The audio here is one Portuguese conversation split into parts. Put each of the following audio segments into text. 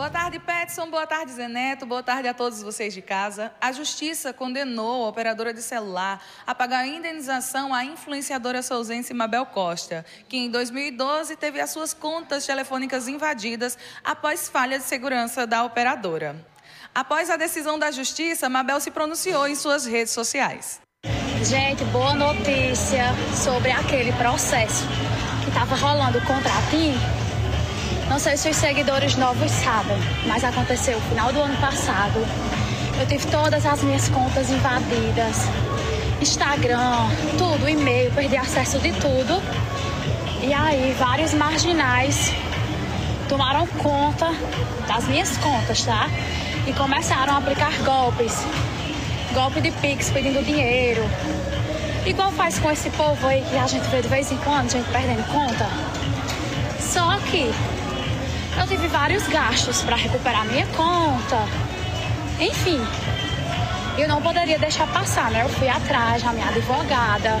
Boa tarde, Petson. Boa tarde, Zeneto. Boa tarde a todos vocês de casa. A Justiça condenou a operadora de celular a pagar indenização à influenciadora souzense Mabel Costa, que em 2012 teve as suas contas telefônicas invadidas após falha de segurança da operadora. Após a decisão da Justiça, Mabel se pronunciou em suas redes sociais. Gente, boa notícia sobre aquele processo que estava rolando contra a TIM não sei se os seguidores novos sabem, mas aconteceu no final do ano passado. Eu tive todas as minhas contas invadidas, Instagram, tudo, e-mail, perdi acesso de tudo. E aí, vários marginais tomaram conta das minhas contas, tá? E começaram a aplicar golpes. Golpe de Pix pedindo dinheiro. Igual faz com esse povo aí que a gente vê de vez em quando, gente perdendo conta. Só que eu tive vários gastos para recuperar minha conta. Enfim, eu não poderia deixar passar, né? Eu fui atrás da minha advogada,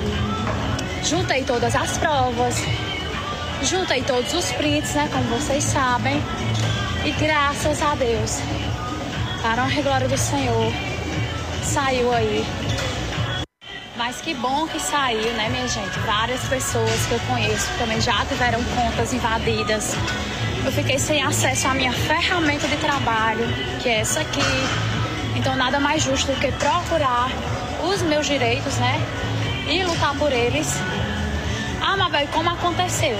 juntei todas as provas, juntei todos os prints, né? Como vocês sabem. E graças a Deus, para a glória do Senhor, saiu aí. Mas que bom que saiu, né, minha gente? Várias pessoas que eu conheço também já tiveram contas invadidas eu fiquei sem acesso à minha ferramenta de trabalho, que é essa aqui. Então nada mais justo do que procurar os meus direitos, né? E lutar por eles. Ah, Mabel, como aconteceu?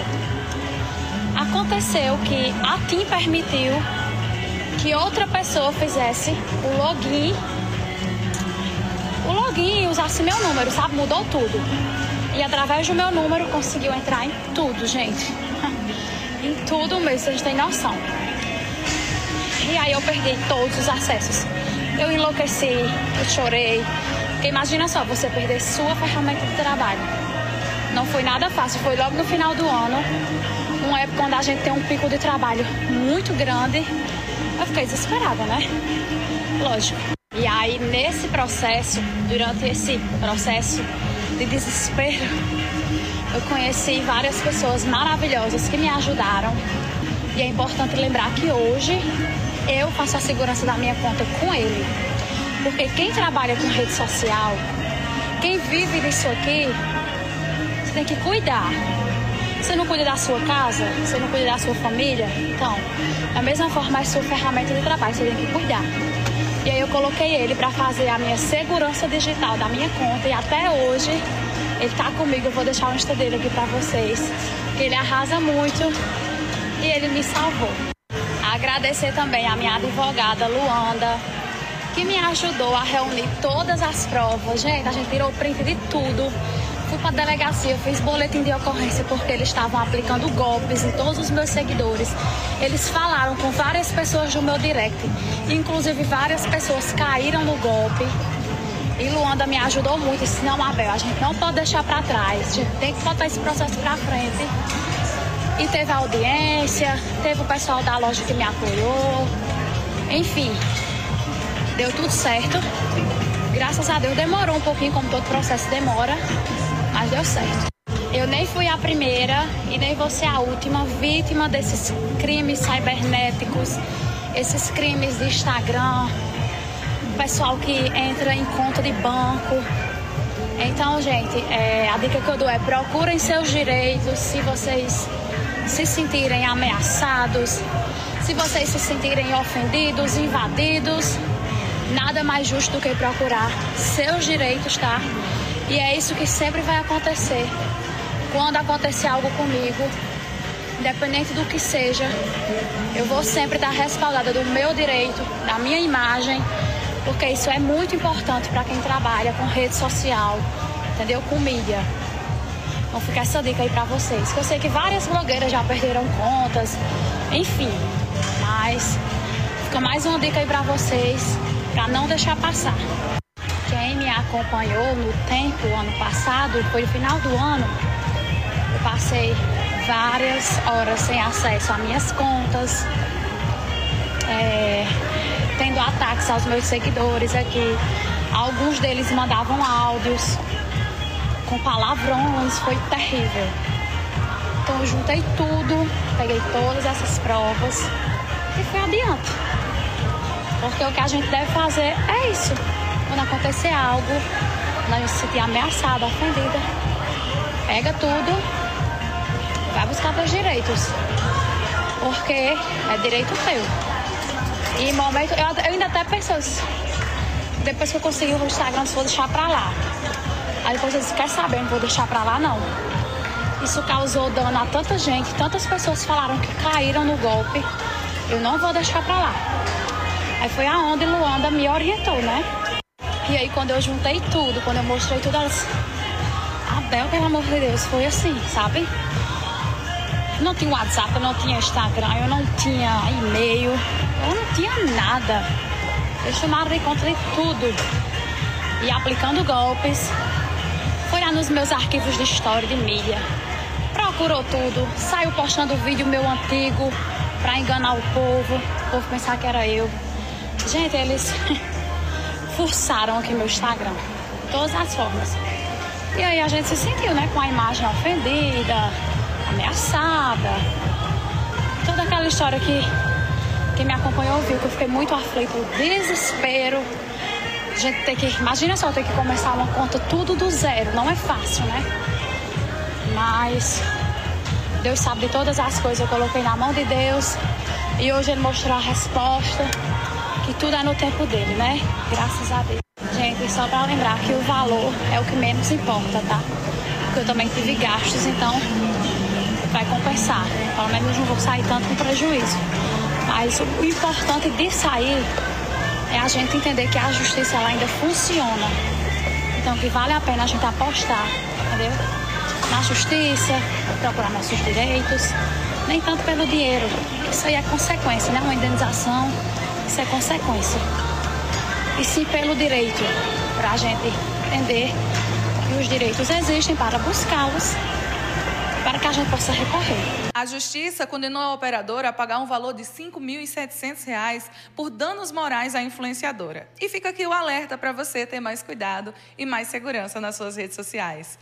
Aconteceu que a TIM permitiu que outra pessoa fizesse o login. O login usasse meu número, sabe? Mudou tudo. E através do meu número conseguiu entrar em tudo, gente em tudo mesmo, gente tem noção. E aí eu perdi todos os acessos. Eu enlouqueci, eu chorei. Porque imagina só, você perder sua ferramenta de trabalho. Não foi nada fácil, foi logo no final do ano, uma época onde a gente tem um pico de trabalho muito grande. Eu fiquei desesperada, né? Lógico. E aí, nesse processo, durante esse processo de desespero, eu conheci várias pessoas maravilhosas que me ajudaram. E é importante lembrar que hoje eu faço a segurança da minha conta com ele. Porque quem trabalha com rede social, quem vive disso aqui, você tem que cuidar. Você não cuida da sua casa, você não cuida da sua família, então, da mesma forma é sua ferramenta de trabalho, você tem que cuidar. E aí eu coloquei ele para fazer a minha segurança digital da minha conta e até hoje ele tá comigo, eu vou deixar o Insta dele aqui pra vocês. Ele arrasa muito e ele me salvou. Agradecer também a minha advogada Luanda, que me ajudou a reunir todas as provas. Gente, a gente tirou print de tudo. Fui pra delegacia, fiz boletim de ocorrência porque eles estavam aplicando golpes em todos os meus seguidores. Eles falaram com várias pessoas do meu direct. Inclusive, várias pessoas caíram no golpe. E Luanda me ajudou muito. Disse, não, Abel, a gente não pode deixar para trás. A gente tem que botar esse processo para frente. E teve a audiência, teve o pessoal da loja que me apoiou. Enfim, deu tudo certo. Graças a Deus demorou um pouquinho, como todo processo demora, mas deu certo. Eu nem fui a primeira e nem vou ser a última vítima desses crimes cibernéticos, esses crimes de Instagram, pessoal que entra em conta de banco. Então, gente, é, a dica que eu dou é procurem seus direitos se vocês se sentirem ameaçados, se vocês se sentirem ofendidos, invadidos. Nada mais justo do que procurar seus direitos, tá? E é isso que sempre vai acontecer. Quando acontecer algo comigo, independente do que seja, eu vou sempre estar respaldada do meu direito, da minha imagem porque isso é muito importante para quem trabalha com rede social, entendeu? Com mídia. Então fica essa dica aí para vocês. Que eu sei que várias blogueiras já perderam contas, enfim. Mas fica mais uma dica aí para vocês, para não deixar passar. Quem me acompanhou no tempo, ano passado, foi no final do ano, eu passei várias horas sem acesso a minhas contas. É, tendo ataques aos meus seguidores aqui. Alguns deles mandavam áudios com palavrões, foi terrível. Então eu juntei tudo, peguei todas essas provas e fui adiante. Porque o que a gente deve fazer é isso. Quando acontecer algo, quando a gente se sentir ameaçada, ofendida, pega tudo, vai buscar teus direitos. Porque é direito teu. E momento, eu, eu ainda até pensei, depois que eu consegui o Instagram, vou deixar pra lá. Aí depois eu disse, quer saber, não vou deixar pra lá não. Isso causou dano a tanta gente, tantas pessoas falaram que caíram no golpe. Eu não vou deixar pra lá. Aí foi aonde Luanda me orientou, né? E aí quando eu juntei tudo, quando eu mostrei tudo, elas. Abel, pelo amor de Deus, foi assim, sabe? Não tinha WhatsApp, eu não tinha Instagram, eu não tinha e-mail, eu não tinha nada. Eles tomaram de conta de tudo. E aplicando golpes. Foi lá nos meus arquivos de história, de mídia. Procurou tudo. Saiu postando vídeo meu antigo para enganar o povo. O povo pensar que era eu. Gente, eles forçaram aqui meu Instagram. Todas as formas. E aí a gente se sentiu, né? Com a imagem ofendida, ameaçada. Toda aquela história que quem me acompanhou viu que eu fiquei muito aflito, desespero. A gente tem que, imagina só, ter que começar uma conta tudo do zero, não é fácil, né? Mas Deus sabe de todas as coisas, eu coloquei na mão de Deus e hoje Ele mostrou a resposta, que tudo é no tempo dele, né? Graças a Deus. Gente, só para lembrar que o valor é o que menos importa, tá? Porque eu também tive gastos, então vai compensar. Pelo menos não vou sair tanto com prejuízo. Mas o importante de sair é a gente entender que a justiça ela ainda funciona. Então que vale a pena a gente apostar, entendeu? Na justiça, procurar nossos direitos, nem tanto pelo dinheiro. Isso aí é consequência, né? Uma indenização, isso é consequência. E sim pelo direito, para a gente entender que os direitos existem para buscá-los para que a gente possa recorrer. A Justiça condenou a operadora a pagar um valor de R$ 5.700 por danos morais à influenciadora. E fica aqui o alerta para você ter mais cuidado e mais segurança nas suas redes sociais.